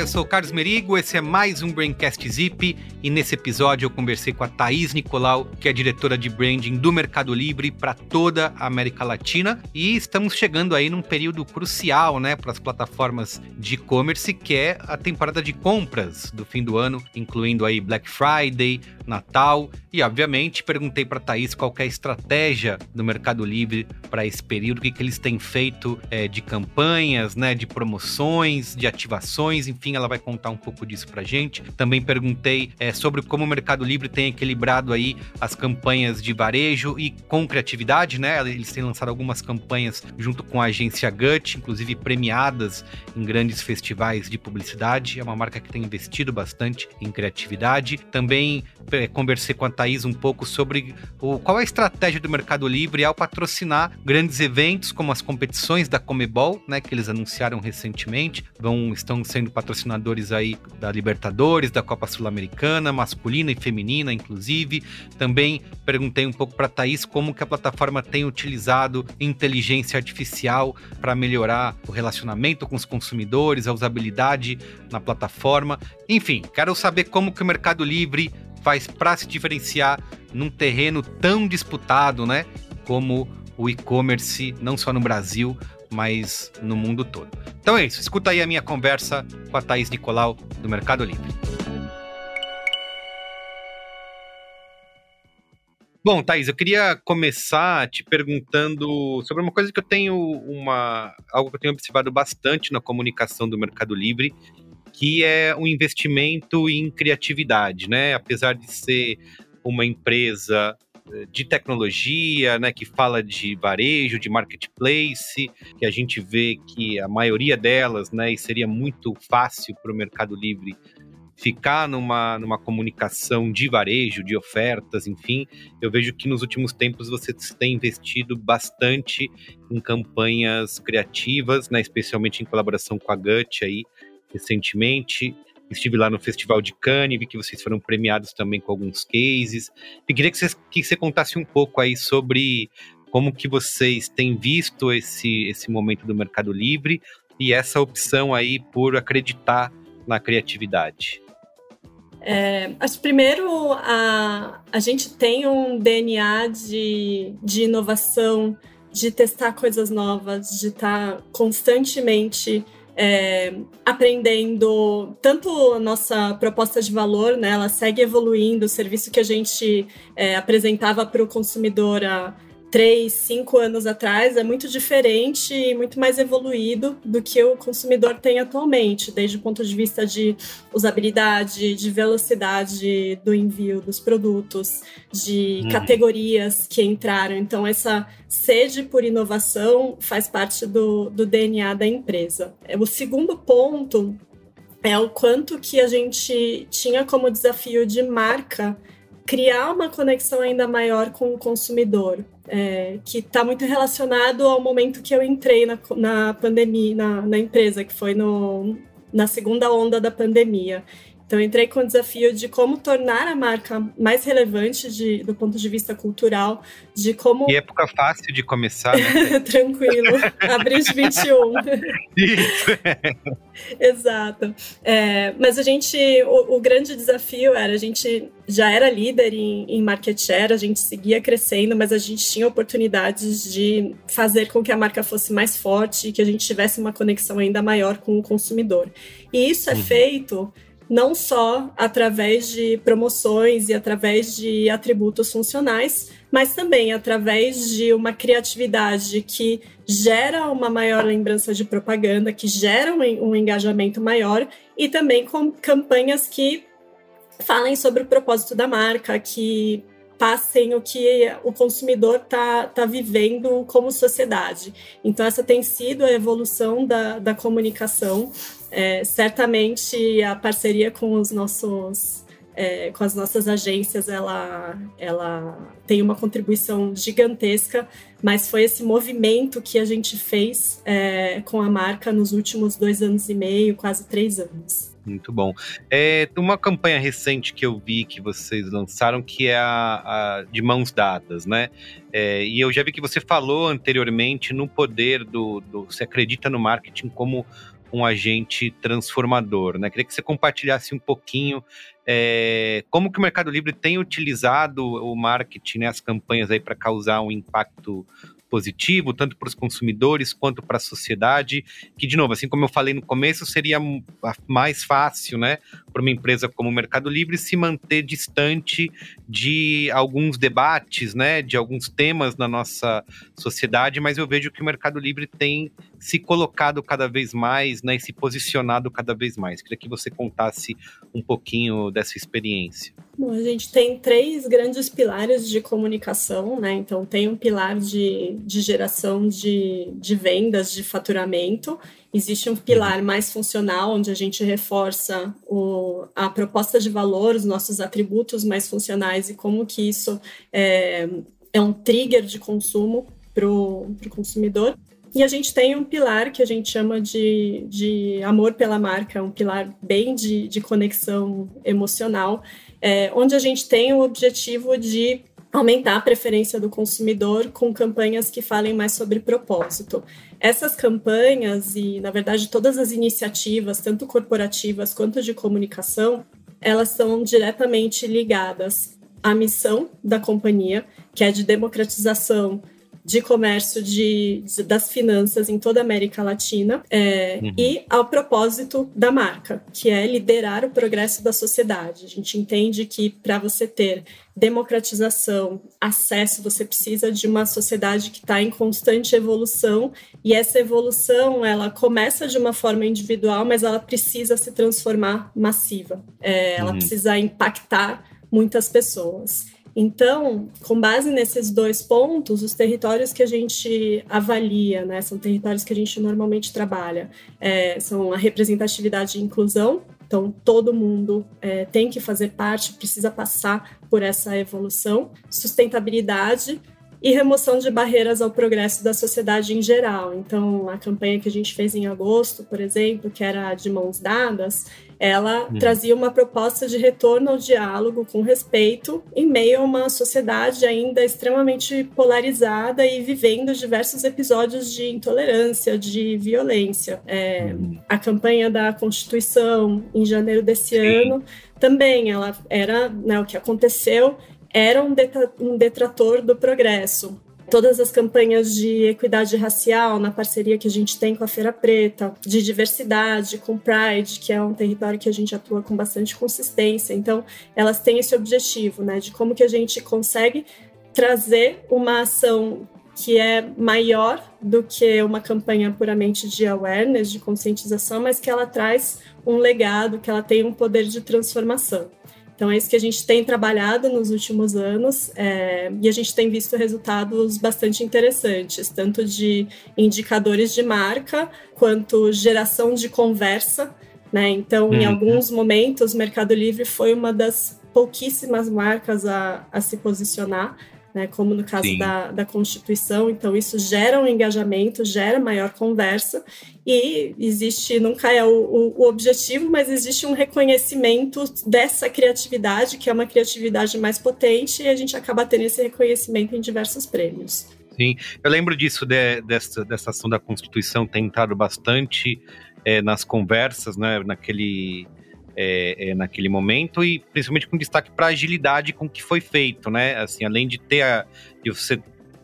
Eu sou o Carlos Merigo, esse é mais um Braincast Zip e nesse episódio eu conversei com a Thaís Nicolau, que é diretora de branding do Mercado Livre para toda a América Latina e estamos chegando aí num período crucial, né, para as plataformas de e-commerce, que é a temporada de compras do fim do ano, incluindo aí Black Friday, Natal e, obviamente, perguntei para Thaís qual é a estratégia do Mercado Livre para esse período, o que, que eles têm feito é, de campanhas, né, de promoções, de ativações, enfim, ela vai contar um pouco disso para gente. Também perguntei é, sobre como o Mercado Livre tem equilibrado aí as campanhas de varejo e com criatividade, né? Eles têm lançado algumas campanhas junto com a agência Gut, inclusive premiadas em grandes festivais de publicidade. É uma marca que tem investido bastante em criatividade. Também é, conversei com a Thaís um pouco sobre o, qual é a estratégia do Mercado Livre ao patrocinar grandes eventos como as competições da Comebol, né, que eles anunciaram recentemente, vão estão sendo patrocinadores aí da Libertadores, da Copa Sul-Americana, masculina e feminina, inclusive. Também perguntei um pouco para a Thaís como que a plataforma tem utilizado inteligência artificial para melhorar o relacionamento com os consumidores, a usabilidade na plataforma. Enfim, quero saber como que o Mercado Livre faz para se diferenciar num terreno tão disputado, né? Como o e-commerce, não só no Brasil, mas no mundo todo. Então é isso, escuta aí a minha conversa com a Thaís Nicolau, do Mercado Livre. Bom, Thaís, eu queria começar te perguntando sobre uma coisa que eu tenho uma algo que eu tenho observado bastante na comunicação do Mercado Livre que é um investimento em criatividade, né? Apesar de ser uma empresa de tecnologia, né, que fala de varejo, de marketplace, que a gente vê que a maioria delas, né, e seria muito fácil para o Mercado Livre ficar numa, numa comunicação de varejo, de ofertas, enfim, eu vejo que nos últimos tempos você tem investido bastante em campanhas criativas, né, especialmente em colaboração com a Gut aí, recentemente. Estive lá no Festival de Cannes, vi que vocês foram premiados também com alguns cases. E queria que você, que você contasse um pouco aí sobre como que vocês têm visto esse, esse momento do Mercado Livre e essa opção aí por acreditar na criatividade. É, acho primeiro a, a gente tem um DNA de, de inovação, de testar coisas novas, de estar constantemente é, aprendendo tanto a nossa proposta de valor, né, ela segue evoluindo, o serviço que a gente é, apresentava para o consumidor três, cinco anos atrás é muito diferente e muito mais evoluído do que o consumidor tem atualmente, desde o ponto de vista de usabilidade, de velocidade do envio dos produtos, de uhum. categorias que entraram. Então, essa sede por inovação faz parte do, do DNA da empresa. O segundo ponto é o quanto que a gente tinha como desafio de marca criar uma conexão ainda maior com o consumidor, é, que está muito relacionado ao momento que eu entrei na, na pandemia, na, na empresa, que foi no, na segunda onda da pandemia. Então, entrei com o desafio de como tornar a marca mais relevante de, do ponto de vista cultural, de como. Que época fácil de começar, né? Tranquilo. Abril de 21. Isso. Exato. É, mas a gente. O, o, grande desafio era: a gente já era líder em, em market share, a gente seguia crescendo, mas a gente tinha oportunidades de fazer com que a marca fosse mais forte, que a gente tivesse uma conexão ainda maior com o consumidor. E isso é uhum. feito não só através de promoções e através de atributos funcionais, mas também através de uma criatividade que gera uma maior lembrança de propaganda, que gera um, engajamento maior e também com campanhas que falem sobre o propósito da marca, que passem o que o consumidor está tá vivendo como sociedade. Então, essa tem sido a evolução da, da comunicação. É, certamente, a parceria com os nossos é, com as nossas agências, ela, ela tem uma contribuição gigantesca, mas foi esse movimento que a gente fez é, com a marca nos últimos dois anos e meio, quase três anos. Muito bom. É uma campanha recente que eu vi que vocês lançaram, que é a, a de mãos dadas, né? É, e eu já vi que você falou anteriormente no poder do, do. Você acredita no marketing como um agente transformador, né? Queria que você compartilhasse um pouquinho é, como que o Mercado Livre tem utilizado o marketing, né, as campanhas aí para causar um impacto positivo, tanto para os consumidores quanto para a sociedade, que, de novo, assim como eu falei no começo, seria mais fácil, né, para uma empresa como o Mercado Livre se manter distante de alguns debates, né, de alguns temas na nossa sociedade, mas eu vejo que o Mercado Livre tem se colocado cada vez mais, né, e se posicionado cada vez mais. Queria que você contasse um pouquinho dessa experiência. Bom, a gente tem três grandes pilares de comunicação, né? Então, tem um pilar de, de geração de, de vendas, de faturamento. Existe um pilar mais funcional, onde a gente reforça o, a proposta de valor, os nossos atributos mais funcionais e como que isso é, é um trigger de consumo para o consumidor. E a gente tem um pilar que a gente chama de, de amor pela marca, um pilar bem de, de conexão emocional, é, onde a gente tem o objetivo de aumentar a preferência do consumidor com campanhas que falem mais sobre propósito. Essas campanhas e, na verdade, todas as iniciativas, tanto corporativas quanto de comunicação, elas são diretamente ligadas à missão da companhia, que é de democratização de comércio de, de, das finanças em toda a América Latina é, uhum. e ao propósito da marca, que é liderar o progresso da sociedade. A gente entende que para você ter democratização, acesso, você precisa de uma sociedade que está em constante evolução e essa evolução ela começa de uma forma individual, mas ela precisa se transformar massiva. É, ela uhum. precisa impactar muitas pessoas. Então, com base nesses dois pontos, os territórios que a gente avalia, né, são territórios que a gente normalmente trabalha, é, são a representatividade e inclusão. Então, todo mundo é, tem que fazer parte, precisa passar por essa evolução. Sustentabilidade, e remoção de barreiras ao progresso da sociedade em geral. Então, a campanha que a gente fez em agosto, por exemplo, que era de mãos dadas, ela hum. trazia uma proposta de retorno ao diálogo com respeito em meio a uma sociedade ainda extremamente polarizada e vivendo diversos episódios de intolerância, de violência. É, hum. A campanha da Constituição, em janeiro desse Sim. ano, também ela era né, o que aconteceu era um, detrator do progresso. Todas as campanhas de equidade racial, na parceria que a gente tem com a Feira Preta, de diversidade, com Pride, que é um território que a gente atua com bastante consistência. Então, elas têm esse objetivo, né, de como que a gente consegue trazer uma ação que é maior do que uma campanha puramente de awareness, de conscientização, mas que ela traz um legado, que ela tem um poder de transformação. Então, é isso que a gente tem trabalhado nos últimos anos é, e a gente tem visto resultados bastante interessantes, tanto de indicadores de marca quanto geração de conversa. Né? Então, em uhum. alguns momentos, o Mercado Livre foi uma das pouquíssimas marcas a, a se posicionar né, como no caso da, da Constituição. Então, isso gera um engajamento, gera maior conversa, e existe, nunca é o, o, o, objetivo, mas existe um reconhecimento dessa criatividade, que é uma criatividade mais potente, e a gente acaba tendo esse reconhecimento em diversos prêmios. Sim, eu lembro disso, de, dessa, dessa ação da Constituição, tem entrado bastante é, nas conversas, né, naquele é, é, naquele momento e principalmente com destaque para a agilidade com que foi feito, né? Assim, além de ter a, de você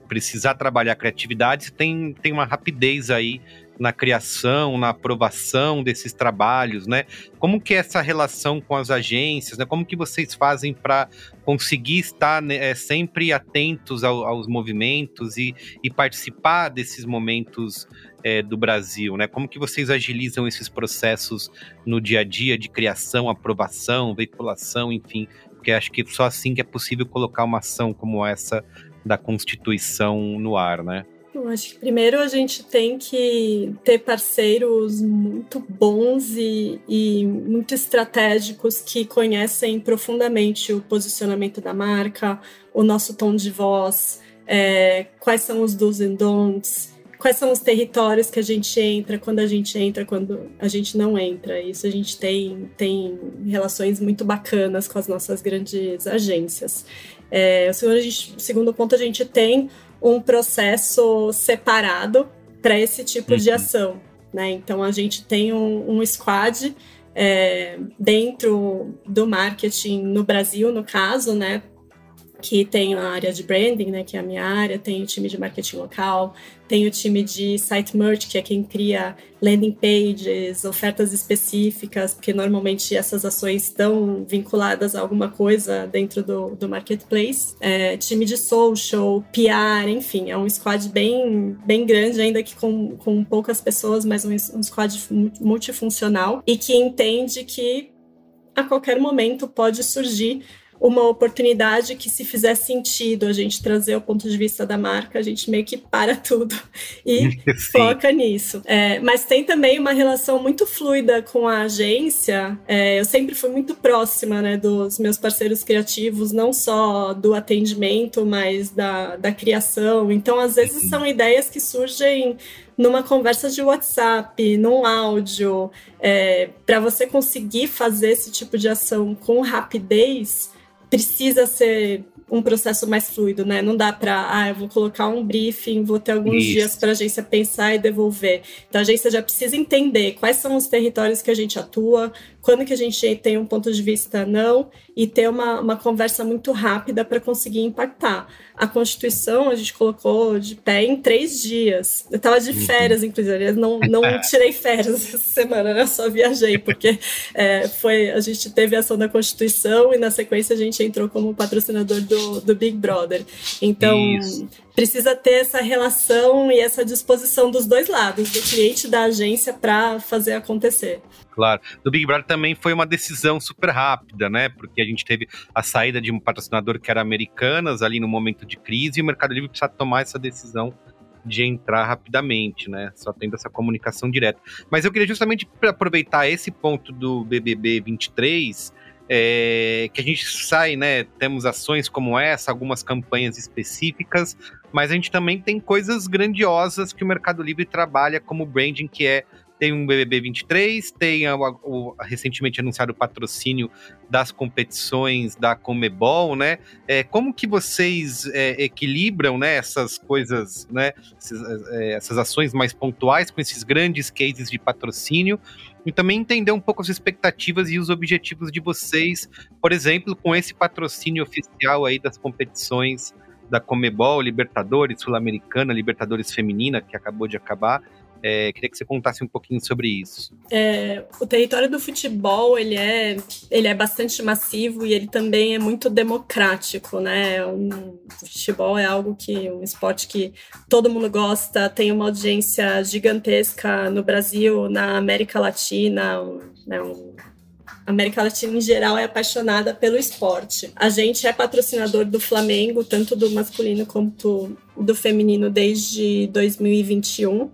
precisar trabalhar a criatividade, tem, tem uma rapidez aí na criação, na aprovação desses trabalhos, né? Como que é essa relação com as agências, né? Como que vocês fazem para conseguir estar né, é, sempre atentos ao, aos movimentos e, e, participar desses momentos é, do Brasil, né? Como que vocês agilizam esses processos no dia a dia de criação, aprovação, veiculação, enfim? Porque acho que só assim que é possível colocar uma ação como essa da Constituição no ar, né? Eu acho que primeiro a gente tem que ter parceiros muito bons e, e, muito estratégicos que conhecem profundamente o posicionamento da marca, o nosso tom de voz, é, quais são os do's and don'ts, quais são os territórios que a gente entra, quando a gente entra, quando a gente não entra. Isso a gente tem, tem relações muito bacanas com as nossas grandes agências. É, o segundo, gente, segundo ponto, a gente tem um processo separado para esse tipo uhum. de ação. Né? Então, a gente tem um, um squad é, dentro do marketing no Brasil, no caso, né? Que tem a área de branding, né, que é a minha área, tem o time de marketing local, tem o time de site merch, que é quem cria landing pages, ofertas específicas, porque normalmente essas ações estão vinculadas a alguma coisa dentro do, do marketplace. É, time de social, PR, enfim, é um squad bem, bem grande, ainda que com, com poucas pessoas, mas um, um squad multifuncional e que entende que a qualquer momento pode surgir uma oportunidade que, se fizer sentido a gente trazer o ponto de vista da marca, a gente meio que para tudo e foca nisso. É, mas tem também uma relação muito fluida com a agência. É, eu sempre fui muito próxima né, dos meus parceiros criativos, não só do atendimento, mas da, da criação. Então, às vezes, são ideias que surgem numa conversa de WhatsApp, num áudio, é, para você conseguir fazer esse tipo de ação com rapidez, precisa ser um processo mais fluido, né? Não dá para, ah, eu vou colocar um briefing, vou ter alguns Isso. dias para a agência pensar e devolver. Então a agência já precisa entender quais são os territórios que a gente atua, quando que a gente tem um ponto de vista não e ter uma, uma conversa muito rápida para conseguir impactar. A Constituição a gente colocou de pé em três dias. Eu estava de uhum. férias, inclusive, não, não tirei férias essa semana, né? só viajei, porque é, foi, a gente teve a ação da Constituição e na sequência a gente entrou como patrocinador do, do Big Brother. Então, Isso precisa ter essa relação e essa disposição dos dois lados, do cliente e da agência, para fazer acontecer. Claro. Do Big Brother também foi uma decisão super rápida, né? Porque a gente teve a saída de um patrocinador que era Americanas ali no momento de crise e o Mercado Livre precisa tomar essa decisão de entrar rapidamente, né? Só tendo essa comunicação direta. Mas eu queria justamente aproveitar esse ponto do BBB 23 é, que a gente sai, né? Temos ações como essa, algumas campanhas específicas, mas a gente também tem coisas grandiosas que o Mercado Livre trabalha como branding, que é tem um BBB 23, tem o, recentemente anunciado o patrocínio das competições da Comebol, né? É, como que vocês é, equilibram né, essas coisas, né? Essas, é, essas ações mais pontuais com esses grandes cases de patrocínio e também entender um pouco as expectativas e os objetivos de vocês, por exemplo, com esse patrocínio oficial aí das competições da Comebol, Libertadores, Sul-Americana, Libertadores Feminina, que acabou de acabar. É, queria que você contasse um pouquinho sobre isso. É, o território do futebol ele é, ele é bastante massivo e ele também é muito democrático, né? Um, o futebol é algo que um esporte que todo mundo gosta, tem uma audiência gigantesca no Brasil, na América Latina, né? Um, a América Latina em geral é apaixonada pelo esporte. A gente é patrocinador do Flamengo, tanto do masculino quanto do feminino, desde 2021.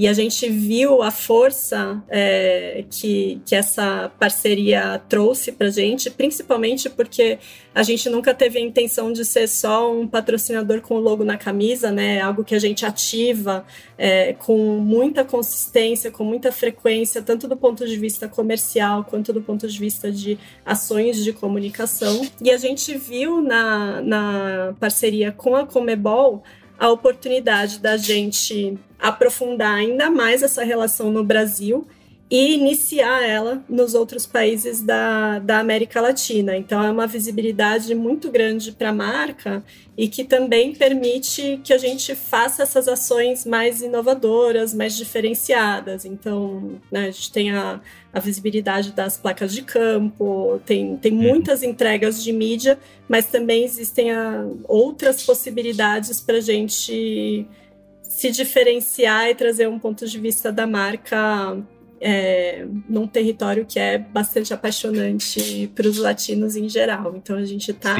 E a gente viu a força é, que, que essa parceria trouxe para gente, principalmente porque a gente nunca teve a intenção de ser só um patrocinador com o logo na camisa, né? Algo que a gente ativa é, com muita consistência, com muita frequência, tanto do ponto de vista comercial quanto do ponto de vista de ações de comunicação. E a gente viu na, na parceria com a Comebol a oportunidade da gente aprofundar ainda mais essa relação no Brasil e iniciar ela nos outros países da, da América Latina. Então, é uma visibilidade muito grande para a marca e que também permite que a gente faça essas ações mais inovadoras, mais diferenciadas. Então, né, a gente tem a, a visibilidade das placas de campo, tem, tem uhum. muitas entregas de mídia, mas também existem a, outras possibilidades para a gente se diferenciar e trazer um ponto de vista da marca é, num território que é bastante apaixonante para os latinos em geral. Então a gente está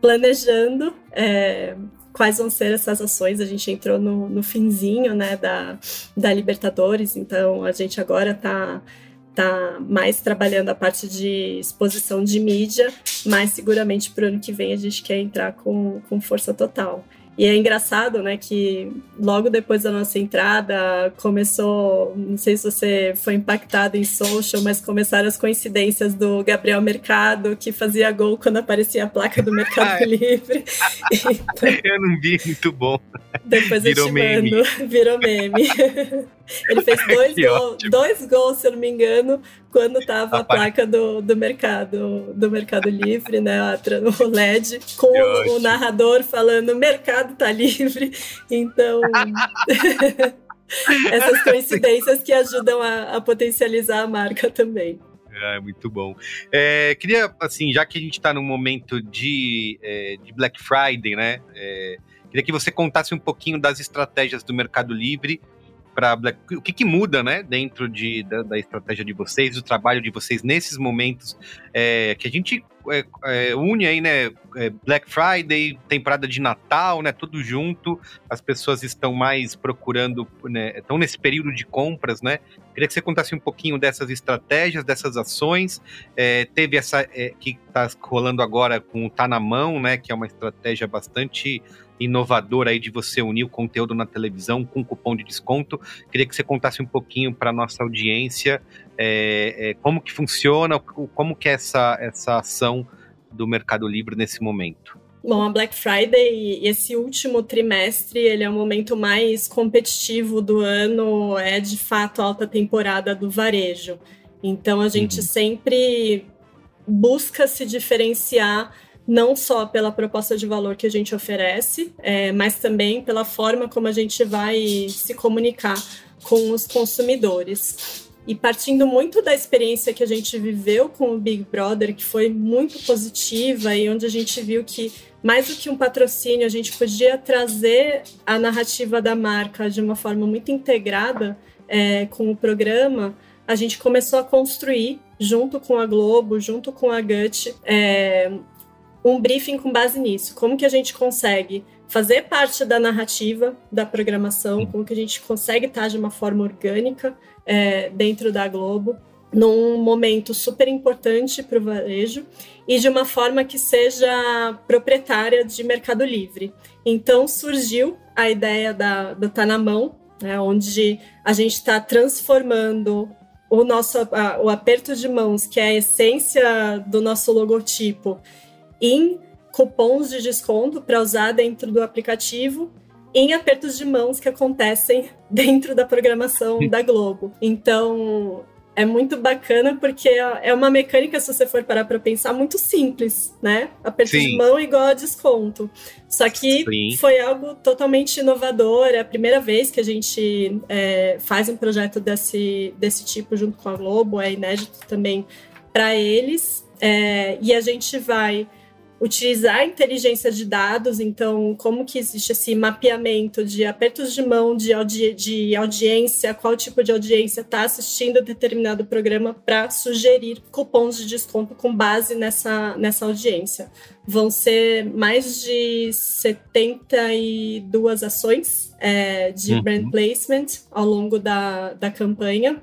planejando é, quais vão ser essas ações. A gente entrou no, no finzinho né, da, da Libertadores, então a gente agora está tá mais trabalhando a parte de exposição de mídia, mas seguramente para o ano que vem a gente quer entrar com, com força total. E é engraçado, né, que logo depois da nossa entrada começou, não sei se você foi impactado em social, mas começaram as coincidências do Gabriel Mercado, que fazia gol quando aparecia a placa do Mercado. Livre. Então, eu não vi, muito bom. Depois virou eu te meme. mando, virou meme. Ele fez dois, gol, dois gols, se eu não me engano, quando tava a, placa do, do mercado do Mercado Livre, né? O LED, com o, o, narrador falando mercado tá livre. Então. essas coincidências que ajudam a, a potencializar a marca também. É, muito bom. É, queria, assim, já que a gente está num momento de, é, de Black Friday, né? É, queria que você contasse um pouquinho das estratégias do Mercado Livre para o que, que, muda, né, dentro de, da, da, estratégia de vocês, do trabalho de vocês nesses momentos é, que a gente é, é, une aí, né, é, Black Friday, temporada de Natal, né, tudo junto, as pessoas estão mais procurando, né, estão nesse período de compras, né, queria que você contasse um pouquinho dessas estratégias, dessas ações, é, teve essa é, que está rolando agora com o Tá Na Mão, né, que é uma estratégia bastante inovador aí de você unir o conteúdo na televisão com cupom de desconto. Queria que você contasse um pouquinho para nossa audiência é, é, como que funciona, como que é essa, essa ação do Mercado Livre nesse momento. Bom, a Black Friday, esse último trimestre, ele é o momento mais competitivo do ano, é de fato a alta temporada do varejo. Então a gente uhum. sempre busca se diferenciar não só pela proposta de valor que a gente oferece, é, mas também pela forma como a gente vai se comunicar com os consumidores. E partindo muito da experiência que a gente viveu com o Big Brother, que foi muito positiva e onde a gente viu que mais do que um patrocínio, a gente podia trazer a narrativa da marca de uma forma muito integrada é, com o programa, a gente começou a construir, junto com a Globo, junto com a Gut, é, um briefing com base nisso. Como que a gente consegue fazer parte da narrativa da programação, como que a gente consegue estar de uma forma orgânica é, dentro da Globo, num momento super importante para o varejo e de uma forma que seja proprietária de Mercado Livre. Então surgiu a ideia da, do Tá na Mão, né, onde a gente está transformando o nosso a, o aperto de mãos, que é a essência do nosso logotipo, em cupons de desconto para usar dentro do aplicativo em apertos de mãos que acontecem dentro da programação da Globo. Então, é muito bacana porque é uma mecânica, se você for parar para pensar, muito simples, né? Aperto Sim. de mão igual a desconto. Só que Sim. foi algo totalmente inovador. É a primeira vez que a gente é, faz um projeto desse, desse tipo junto com a Globo, é inédito também para eles. É, e a gente vai utilizar a inteligência de dados, então como que existe esse mapeamento de apertos de mão de, audi de audiência, qual tipo de audiência está assistindo determinado programa para sugerir cupons de desconto com base nessa, nessa audiência. Vão ser mais de 72 ações é, de uhum. brand placement ao longo da, da campanha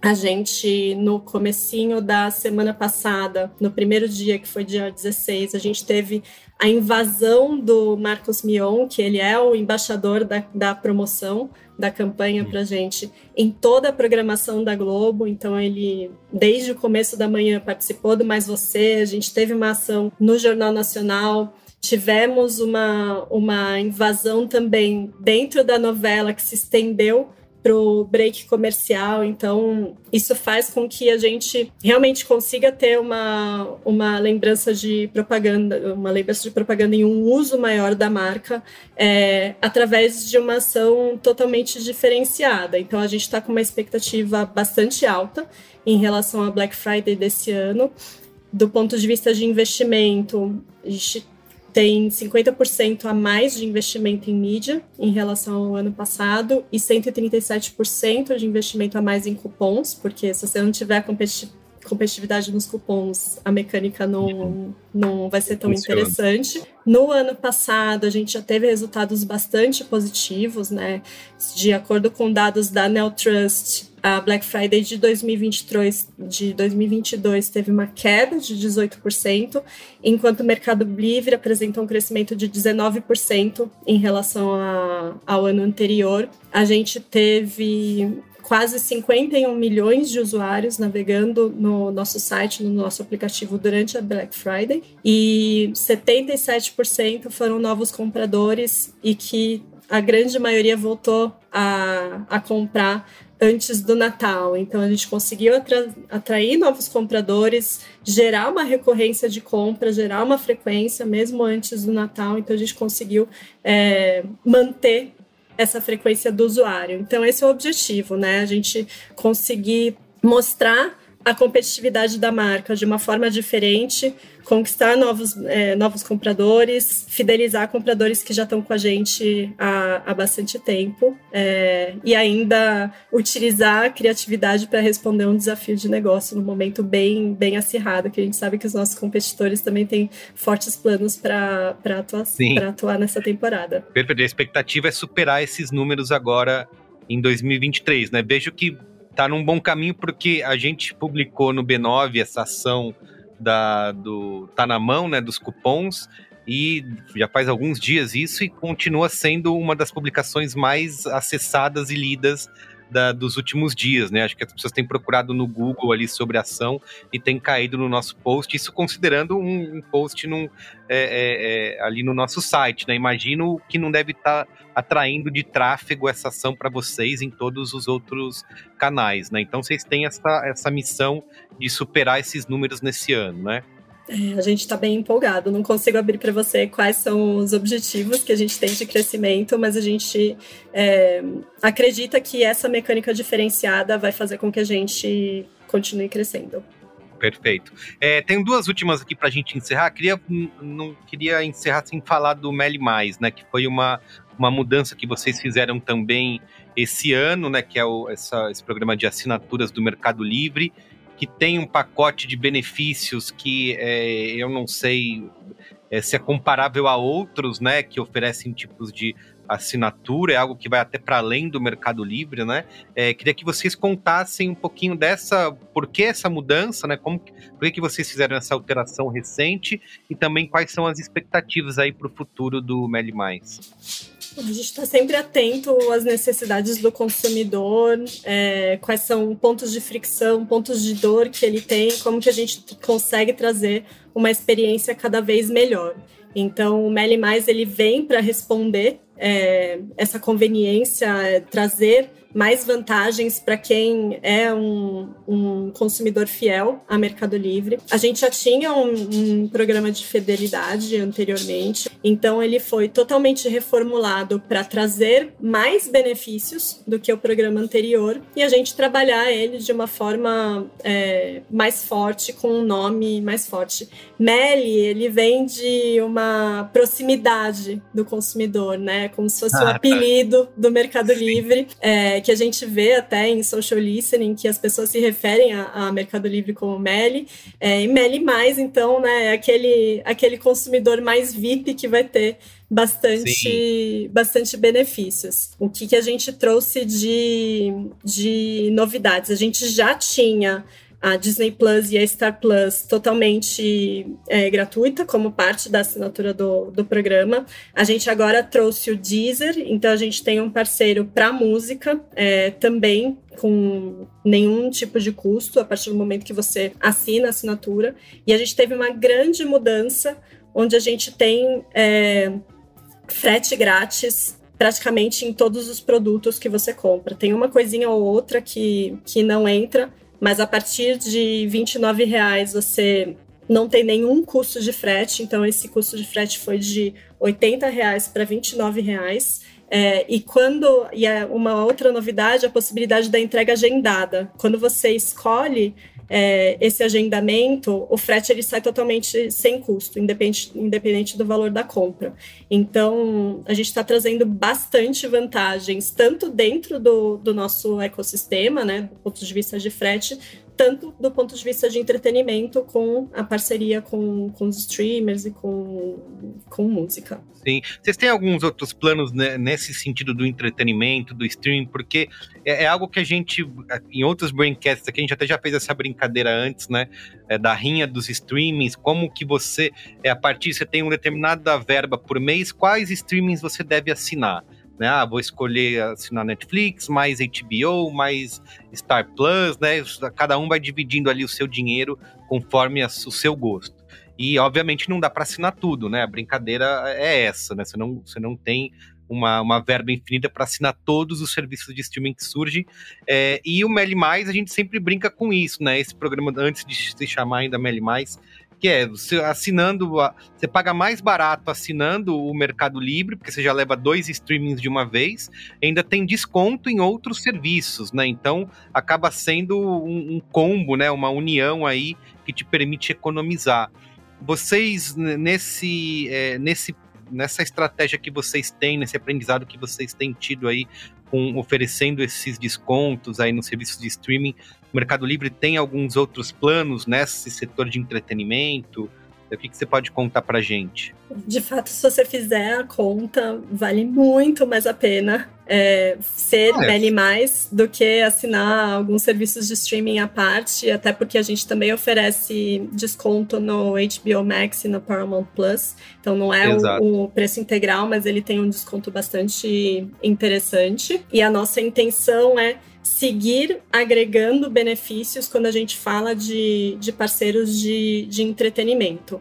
a gente, no comecinho da semana passada, no primeiro dia, que foi dia 16, a gente teve a invasão do Marcos Mion, que ele é o embaixador da, da promoção da campanha para gente em toda a programação da Globo. Então ele, desde o começo da manhã, participou do Mais Você. A gente teve uma ação no Jornal Nacional. Tivemos uma, uma invasão também dentro da novela que se estendeu para o break comercial. Então, isso faz com que a gente realmente consiga ter uma, uma lembrança de propaganda, uma lembrança de propaganda em um uso maior da marca, é, através de uma ação totalmente diferenciada. Então, a gente está com uma expectativa bastante alta em relação a Black Friday desse ano. Do ponto de vista de investimento, a gente tem 50% a mais de investimento em mídia em relação ao ano passado e 137% de investimento a mais em cupons, porque se você não tiver competitividade nos cupons, a mecânica não, não vai ser tão Funciona. interessante. No ano passado, a gente já teve resultados bastante positivos, né? De acordo com dados da Neltrust, a Black Friday de 2023, de 2022 teve uma queda de 18%, enquanto o Mercado Livre apresentou um crescimento de 19% em relação a, ao ano anterior. A gente teve quase 51 milhões de usuários navegando no nosso site, no nosso aplicativo durante a Black Friday, e 77% foram novos compradores e que a grande maioria voltou a, a comprar antes do Natal. Então a gente conseguiu atra atrair novos compradores, gerar uma recorrência de compra, gerar uma frequência mesmo antes do Natal. Então a gente conseguiu é, manter essa frequência do usuário. Então esse é o objetivo, né? A gente conseguir mostrar a competitividade da marca de uma forma diferente, conquistar novos, é, novos compradores, fidelizar compradores que já estão com a gente há, há bastante tempo é, e ainda utilizar a criatividade para responder um desafio de negócio num momento bem, bem acirrado, que a gente sabe que os nossos competidores também têm fortes planos para atuar, atuar nessa temporada. Perfeito. A expectativa é superar esses números agora em 2023, né? Vejo que tá num bom caminho porque a gente publicou no B9 essa ação da, do Tá na Mão, né, dos cupons, e já faz alguns dias isso e continua sendo uma das publicações mais acessadas e lidas da, dos últimos dias, né? Acho que as pessoas têm procurado no Google ali sobre ação e tem caído no nosso post, isso considerando um, um post num, é, é, é, ali no nosso site, né? Imagino que não deve estar tá atraindo de tráfego essa ação para vocês em todos os outros canais, né? Então vocês têm essa, essa missão de superar esses números nesse ano, né? É, a gente está bem empolgado. Não consigo abrir para você quais são os objetivos que a gente tem de crescimento, mas a gente é, acredita que essa mecânica diferenciada vai fazer com que a gente continue crescendo. Perfeito. É, tem duas últimas aqui para a gente encerrar. Queria, não queria encerrar sem falar do Meli Mais, né? Que foi uma, uma mudança que vocês fizeram também esse ano, né? Que é o, essa, esse programa de assinaturas do Mercado Livre que tem um pacote de benefícios que é, eu não sei é, se é comparável a outros, né, que oferecem tipos de assinatura, é algo que vai até para além do Mercado Livre, né? É, queria que vocês contassem um pouquinho dessa, por que essa mudança, né? Como, por que, que vocês fizeram essa alteração recente e também quais são as expectativas aí para o futuro do Meli Mais. A gente está sempre atento às necessidades do consumidor, é, quais são pontos de fricção, pontos de dor que ele tem, como que a gente consegue trazer uma experiência cada vez melhor. Então, o Meli Mais ele vem para responder é, essa conveniência, é, trazer mais vantagens para quem é um, um, consumidor fiel a Mercado Livre. A gente já tinha um, um, programa de fidelidade anteriormente, então ele foi totalmente reformulado para trazer mais benefícios do que o programa anterior e a gente trabalhar ele de uma forma é, mais forte, com um nome mais forte. Meli, ele vem de uma proximidade do consumidor, né? Como se fosse ah, o um tá. apelido do Mercado Livre. É, que a gente vê até em social listening que as pessoas se referem a, a Mercado Livre como Meli, é, e Meli mais, então, né, é aquele, aquele consumidor mais VIP que vai ter bastante, bastante benefícios. O que, que a gente trouxe de, de novidades? A gente já tinha a Disney Plus e a Star Plus totalmente é, gratuita como parte da assinatura do, do programa. A gente agora trouxe o Deezer, então a gente tem um parceiro para música é, também com nenhum tipo de custo a partir do momento que você assina a assinatura. E a gente teve uma grande mudança onde a gente tem é, frete grátis praticamente em todos os produtos que você compra. Tem uma coisinha ou outra que, que não entra, mas a partir de R$ reais você não tem nenhum custo de frete, então esse custo de frete foi de R$ reais para R$ reais. É, e quando e uma outra novidade, a possibilidade da entrega agendada. Quando você escolhe é, esse agendamento, o frete ele sai totalmente sem custo, independente, independente do valor da compra. Então, a gente está trazendo bastante vantagens, tanto dentro do, do nosso ecossistema, né, do ponto de vista de frete, tanto do ponto de vista de entretenimento, com a parceria com, com os streamers e com, com música. Sim. Vocês têm alguns outros planos né, nesse sentido do entretenimento, do streaming? Porque é, é, algo que a gente, em outros braincasts aqui, a gente até já fez essa brincadeira antes, né? É, da rinha dos streamings, como que você, é, a partir, você tem uma determinada verba por mês, quais streamings você deve assinar? Né? Ah, vou escolher assinar Netflix, mais HBO, mais Star Plus, né? Cada um vai dividindo ali o seu dinheiro conforme o seu gosto. E, obviamente, não dá para assinar tudo, né? A brincadeira é essa, né? Você não, você não tem uma, uma verba infinita para assinar todos os serviços de streaming que surgem. É, e o Meli Mais, a gente sempre brinca com isso, né? Esse programa, antes de se chamar ainda Meli Mais, que é você assinando, você paga mais barato assinando o Mercado Livre, porque você já leva dois streamings de uma vez, ainda tem desconto em outros serviços, né? Então acaba sendo um, um combo, né? Uma união aí que te permite economizar. Vocês nesse, é, nesse nessa estratégia que vocês têm, nesse aprendizado que vocês têm tido aí com oferecendo esses descontos aí no serviço de streaming, o Mercado Livre tem alguns outros planos nesse setor de entretenimento? O que, que você pode contar para gente? De fato, se você fizer a conta, vale muito mais a pena é, ser ah, é. mais do que assinar alguns serviços de streaming à parte, até porque a gente também oferece desconto no HBO Max e no Paramount Plus. Então não é o, o, preço integral, mas ele tem um desconto bastante interessante. E a nossa intenção é seguir agregando benefícios quando a gente fala de, de parceiros de, de entretenimento.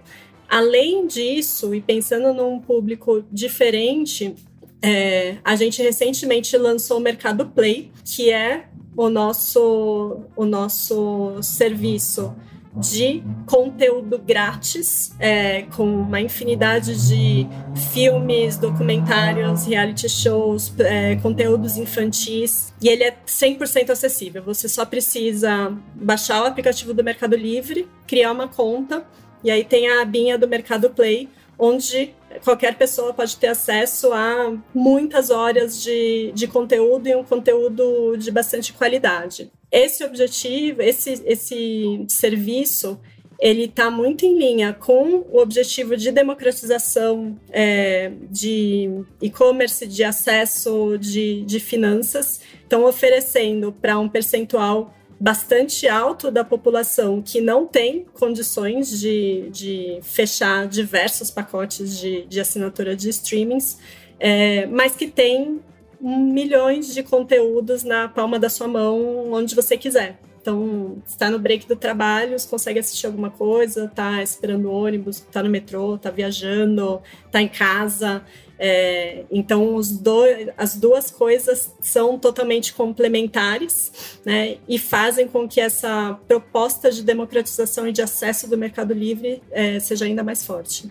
Além disso, e pensando num público diferente, é, a gente recentemente lançou o Mercado Play, que é o nosso, o nosso serviço de conteúdo grátis, é, com uma infinidade de filmes, documentários, reality shows, é, conteúdos infantis, e ele é 100% acessível. Você só precisa baixar o aplicativo do Mercado Livre, criar uma conta, e aí tem a abinha do Mercado Play, onde qualquer pessoa pode ter acesso a muitas horas de, de conteúdo e um conteúdo de bastante qualidade. Esse objetivo, esse, esse serviço, ele está muito em linha com o objetivo de democratização é, de e-commerce, de acesso de, de finanças, estão oferecendo para um percentual bastante alto da população que não tem condições de, de fechar diversos pacotes de, de assinatura de streamings, é, mas que tem milhões de conteúdos na palma da sua mão, onde você quiser. Então, está no break do trabalho, você consegue assistir alguma coisa, está esperando ônibus, está no metrô, está viajando, está em casa. É, então, os dois, as duas coisas são totalmente complementares né, e fazem com que essa proposta de democratização e de acesso do Mercado Livre é, seja ainda mais forte.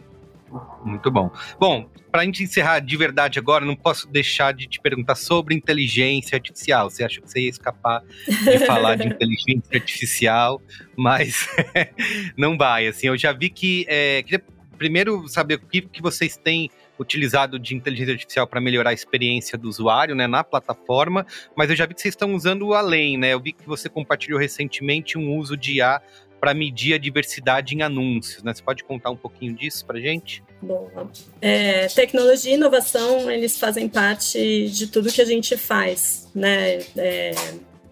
Muito bom. Bom, para a gente encerrar de verdade agora, não posso deixar de te perguntar sobre inteligência artificial. Você acha que você ia escapar de falar de inteligência artificial, mas não vai. Assim, eu já vi que. É, queria primeiro saber o que, que vocês têm utilizado de inteligência artificial para melhorar a experiência do usuário, né, na plataforma, mas eu já vi que vocês estão usando além, né? Eu vi que você compartilhou recentemente um uso de IA para medir a diversidade em anúncios, né? Você pode contar um pouquinho disso para gente? Bom, é, tecnologia e inovação, eles fazem parte de tudo que a gente faz, né? É,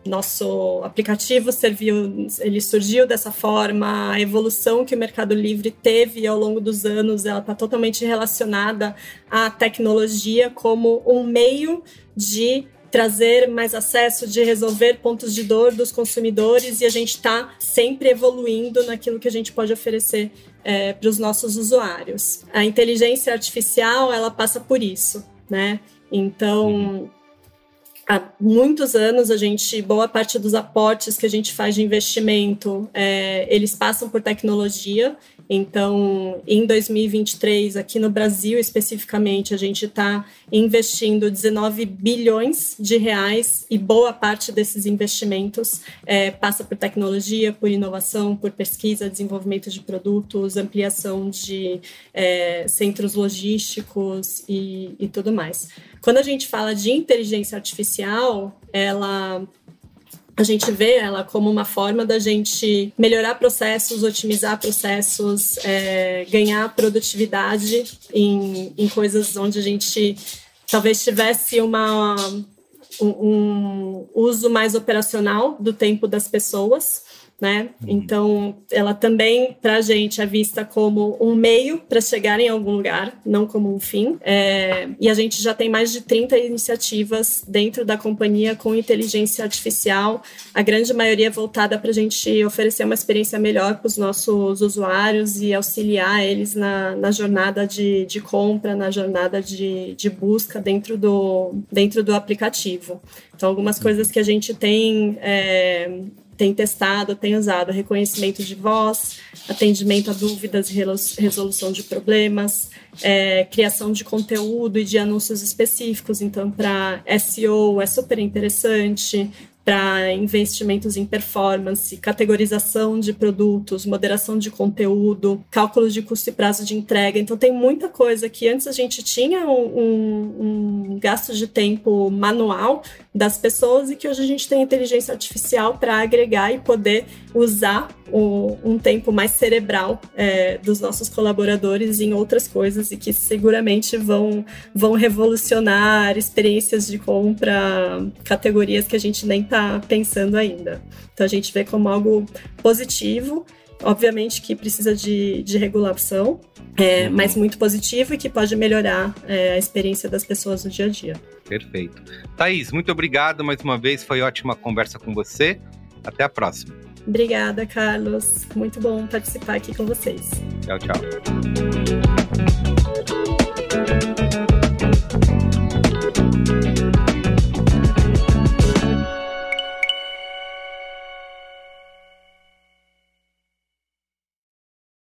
nosso aplicativo serviu, ele surgiu dessa forma, a evolução que o Mercado Livre teve ao longo dos anos, ela está totalmente relacionada à tecnologia como um meio de trazer mais acesso, de resolver pontos de dor dos consumidores e a gente está sempre evoluindo naquilo que a gente pode oferecer é, para os nossos usuários. A inteligência artificial ela passa por isso, né? Então uhum há muitos anos a gente boa parte dos aportes que a gente faz de investimento é, eles passam por tecnologia então em 2023 aqui no Brasil especificamente a gente está investindo 19 bilhões de reais e boa parte desses investimentos é, passa por tecnologia por inovação por pesquisa desenvolvimento de produtos ampliação de é, centros logísticos e, e tudo mais. Quando a gente fala de inteligência artificial, ela a gente vê ela como uma forma da gente melhorar processos, otimizar processos, é, ganhar produtividade em, em coisas onde a gente talvez tivesse uma, um, um uso mais operacional do tempo das pessoas né? Uhum. Então, ela também, para a gente, é vista como um meio para chegar em algum lugar, não como um fim. É, e a gente já tem mais de 30 iniciativas dentro da companhia com inteligência artificial, a grande maioria voltada para a gente oferecer uma experiência melhor para os nossos usuários e auxiliar eles na, na jornada de, de compra, na jornada de, de busca dentro do, dentro do aplicativo. Então, algumas coisas que a gente tem é, tem testado, tem usado reconhecimento de voz, atendimento a dúvidas e resolução de problemas, é, criação de conteúdo e de anúncios específicos. Então, para SEO é super interessante, para investimentos em performance, categorização de produtos, moderação de conteúdo, cálculos de custo e prazo de entrega. Então, tem muita coisa que antes a gente tinha um, um, gasto de tempo manual das pessoas e que hoje a gente tem inteligência artificial para agregar e poder usar o, um tempo mais cerebral é, dos nossos colaboradores em outras coisas e que seguramente vão, vão revolucionar experiências de compra, categorias que a gente nem está pensando ainda. Então a gente vê como algo positivo, obviamente que precisa de, de regulação, é, uhum. mas muito positivo e que pode melhorar é, a experiência das pessoas no dia a dia. Perfeito. Thaís, muito obrigado mais uma vez, foi ótima conversa com você. Até a próxima. Obrigada, Carlos. Muito bom participar aqui com vocês. Tchau, tchau.